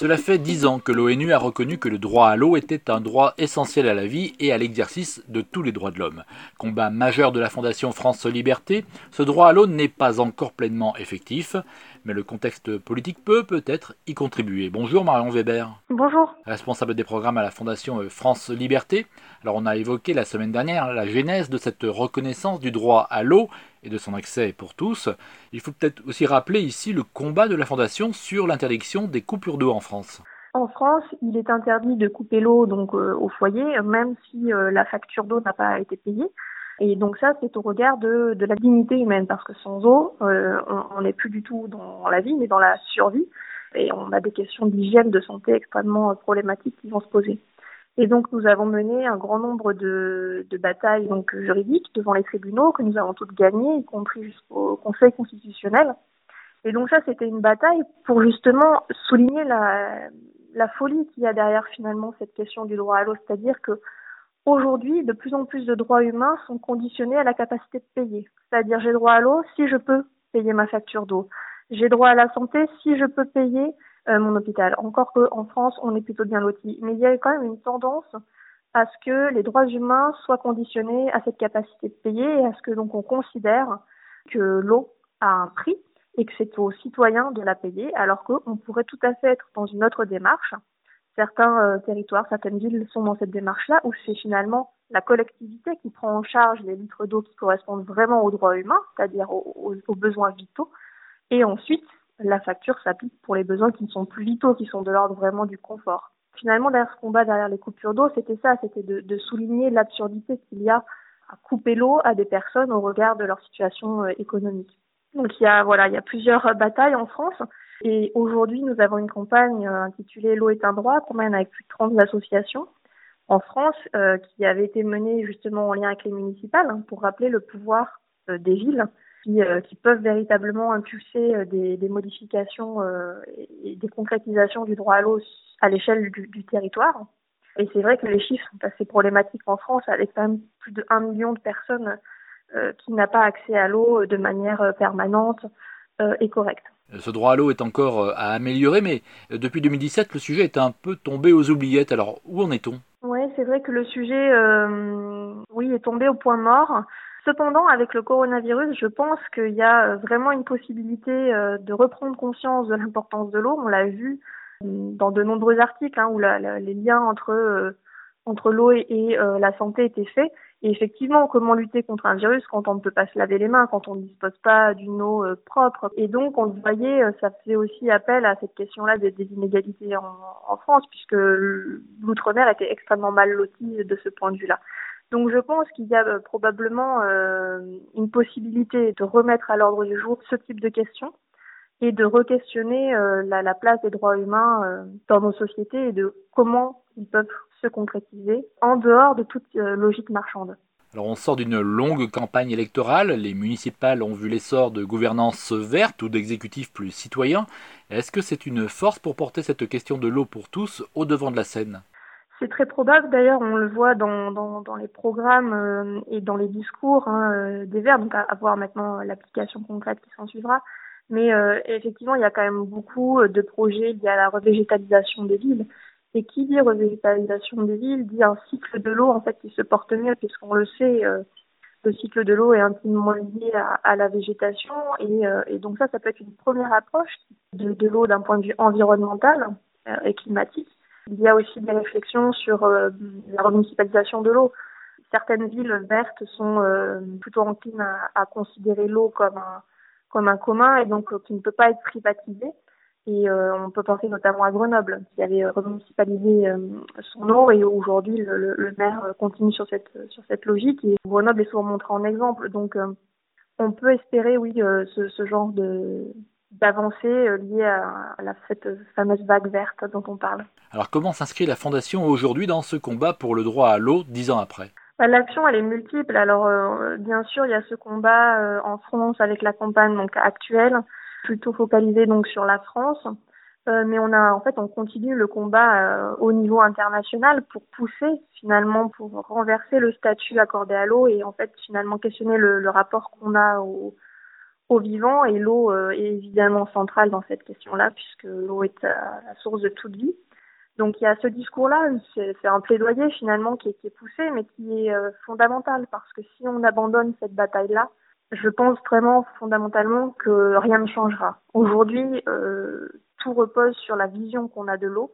Cela fait dix ans que l'ONU a reconnu que le droit à l'eau était un droit essentiel à la vie et à l'exercice de tous les droits de l'homme. Combat majeur de la Fondation France Liberté, ce droit à l'eau n'est pas encore pleinement effectif, mais le contexte politique peut peut-être y contribuer. Bonjour Marion Weber. Bonjour. Responsable des programmes à la Fondation France Liberté. Alors on a évoqué la semaine dernière la genèse de cette reconnaissance du droit à l'eau et de son accès pour tous. Il faut peut-être aussi rappeler ici le combat de la Fondation sur l'interdiction des coupures d'eau en France. En France, il est interdit de couper l'eau donc euh, au foyer, même si euh, la facture d'eau n'a pas été payée. Et donc ça, c'est au regard de, la dignité humaine, parce que sans eau, euh, on n'est plus du tout dans la vie, mais dans la survie. Et on a des questions d'hygiène, de santé extrêmement problématiques qui vont se poser. Et donc nous avons mené un grand nombre de, batailles juridiques devant les tribunaux que nous avons toutes gagnées, y compris jusqu'au Conseil constitutionnel. Et donc ça, c'était une bataille pour justement souligner la, la folie qu'il y a derrière finalement cette question du droit à l'eau, c'est-à-dire que Aujourd'hui, de plus en plus de droits humains sont conditionnés à la capacité de payer. C'est-à-dire, j'ai droit à l'eau si je peux payer ma facture d'eau. J'ai droit à la santé si je peux payer euh, mon hôpital. Encore qu'en France, on est plutôt bien loti. Mais il y a quand même une tendance à ce que les droits humains soient conditionnés à cette capacité de payer et à ce que donc on considère que l'eau a un prix et que c'est aux citoyens de la payer, alors qu'on pourrait tout à fait être dans une autre démarche certains euh, territoires, certaines villes sont dans cette démarche-là, où c'est finalement la collectivité qui prend en charge les litres d'eau qui correspondent vraiment aux droits humains, c'est-à-dire aux, besoins vitaux, et ensuite la facture s'applique pour les besoins qui ne sont plus vitaux, qui sont de l'ordre vraiment du confort. Finalement, derrière ce combat, derrière les coupures d'eau, c'était ça, c'était de, de, souligner l'absurdité qu'il y a à couper l'eau à des personnes au regard de leur situation euh, économique. Donc il y a voilà, il y a plusieurs batailles en France. Et aujourd'hui, nous avons une campagne euh, intitulée L'eau est un droit, qu'on mène avec plus de 30 associations en France, euh, qui avait été menée justement en lien avec les municipales, hein, pour rappeler le pouvoir euh, des villes qui, qui, peuvent véritablement impulser des, des modifications et des concrétisations du droit à l'eau à l'échelle du, du, territoire. Et c'est vrai que les chiffres sont assez problématiques en France, avec quand même plus de 1 million de personnes qui n'ont pas accès à l'eau de manière permanente et correcte. Ce droit à l'eau est encore euh, à améliorer, mais euh, depuis 2017, le sujet est un peu tombé aux oubliettes. Alors, où en est-on? Oui, c'est vrai que le sujet euh, oui, est tombé au point mort. Cependant, avec le coronavirus, je pense qu'il y a vraiment une possibilité de reprendre conscience de l'importance de l'eau. On l'a vu dans de nombreux articles hein, où les liens entre, entre l'eau et, la santé étaient faits. Et effectivement, comment lutter contre un virus quand on ne peut pas se laver les mains, quand on ne dispose pas d'une eau euh, propre Et donc, on le voyait, euh, ça faisait aussi appel à cette question-là des, inégalités en, France, puisque l'outre-mer était extrêmement mal loti de ce point de vue-là. Donc, je pense qu'il y a euh, probablement une possibilité de remettre à l'ordre du jour ce type de questions et de re-questionner la, la, place des droits humains dans nos sociétés et de comment ils peuvent se concrétiser en dehors de toute euh, logique marchande. Alors on sort d'une longue campagne électorale, les municipales ont vu l'essor de gouvernance verte ou d'exécutifs plus citoyens. Est-ce que c'est une force pour porter cette question de l'eau pour tous au devant de la scène? C'est très probable, d'ailleurs, on le voit dans, dans, dans les programmes euh, et dans les discours hein, euh, des Verts, donc à, voir maintenant l'application concrète qui s'en suivra. Mais effectivement, il y a quand même beaucoup de projets liés à la revégétalisation des villes. Et qui dit revitalisation des villes dit un cycle de l'eau en fait qui se porte mieux, puisqu'on le sait, euh, le cycle de l'eau est intimement lié à, à la végétation, et, euh, et, donc ça, ça peut être une première approche de, de l'eau d'un point de vue environnemental euh, et climatique. Il y a aussi des réflexions sur la remunicipalisation de l'eau. Certaines villes vertes sont plutôt enclines à, à considérer l'eau comme un, comme un commun et donc qui ne peut pas être privatisée. Et euh, on peut penser notamment à Grenoble, qui avait remunicipalisé euh, son eau et aujourd'hui le, le, maire continue sur cette sur cette logique et Grenoble est souvent montré en exemple. Donc euh, on peut espérer, oui, ce, ce, genre de d'avancée liée à, la, cette fameuse vague verte dont on parle. Alors comment s'inscrit la Fondation aujourd'hui dans ce combat pour le droit à l'eau dix ans après? Bah, L'action, elle est multiple. Alors, bien sûr, il y a ce combat en France avec la campagne donc actuelle plutôt focalisé donc sur la France. Euh, mais on a en fait on continue le combat euh, au niveau international pour pousser finalement pour renverser le statut accordé à l'eau et en fait finalement questionner le, le rapport qu'on a au, aux vivants et l'eau est évidemment centrale dans cette question-là puisque l'eau est la source de toute vie. Donc il y a ce discours-là, c'est un plaidoyer finalement qui est, poussé, mais qui est euh, fondamental parce que si on abandonne cette bataille-là, je pense vraiment fondamentalement que rien ne changera. Aujourd'hui, euh, tout repose sur la vision qu'on a de l'eau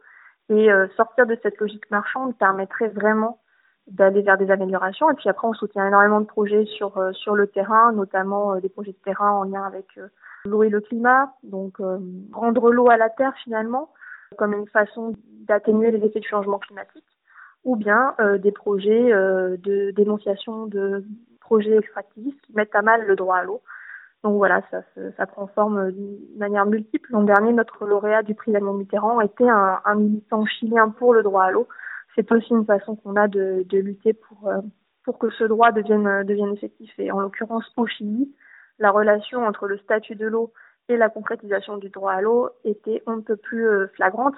et euh, sortir de cette logique marchande permettrait vraiment d'aller vers des améliorations. Et puis après, on soutient énormément de projets sur sur le terrain, notamment des projets de terrain en lien avec l'eau et le climat. Donc rendre l'eau à la terre finalement comme une façon d'atténuer les effets du changement climatique, ou bien euh, des projets euh, de dénonciation de projets extractivistes qui mettent à mal le droit à l'eau. Donc voilà, ça, ça prend forme d'une manière multiple. L'an dernier, notre lauréat du prix Daniel Mitterrand était un, un, militant chilien pour le droit à l'eau. C'est aussi une façon qu'on a de, lutter pour, euh, pour que ce droit devienne, devienne effectif. Et en l'occurrence, au Chili, la relation entre le statut de l'eau et la concrétisation du droit à l'eau était un peu plus euh, flagrante,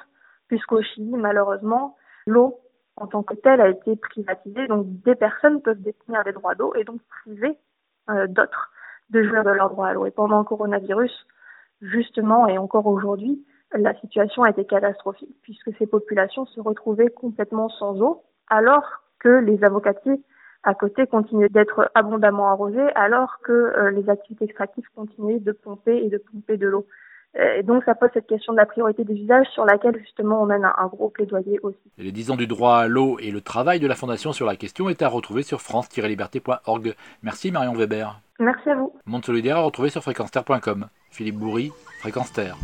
puisqu'au Chili, malheureusement, l'eau en tant que telle a été privatisée, donc des personnes peuvent détenir des droits d'eau et donc priver euh, d'autres de jouir de leur droit à l'eau. Et pendant le coronavirus, justement, et encore aujourd'hui, la situation a été catastrophique, puisque ces populations se retrouvaient complètement sans eau, alors que les avocatiers à côté continuait d'être abondamment arrosé alors que euh, les activités extractives continuaient de pomper et de pomper de l'eau. Euh, et donc ça pose cette question de la priorité des usages sur laquelle justement on mène un, gros plaidoyer aussi. les 10 ans du droit à l'eau et le travail de la Fondation sur la question est à retrouver sur france-liberté.org. Merci Marion Weber. Merci à vous. Monde solidaire à retrouver sur fréquenceterre.com. Philippe Bourry, Fréquence Terre.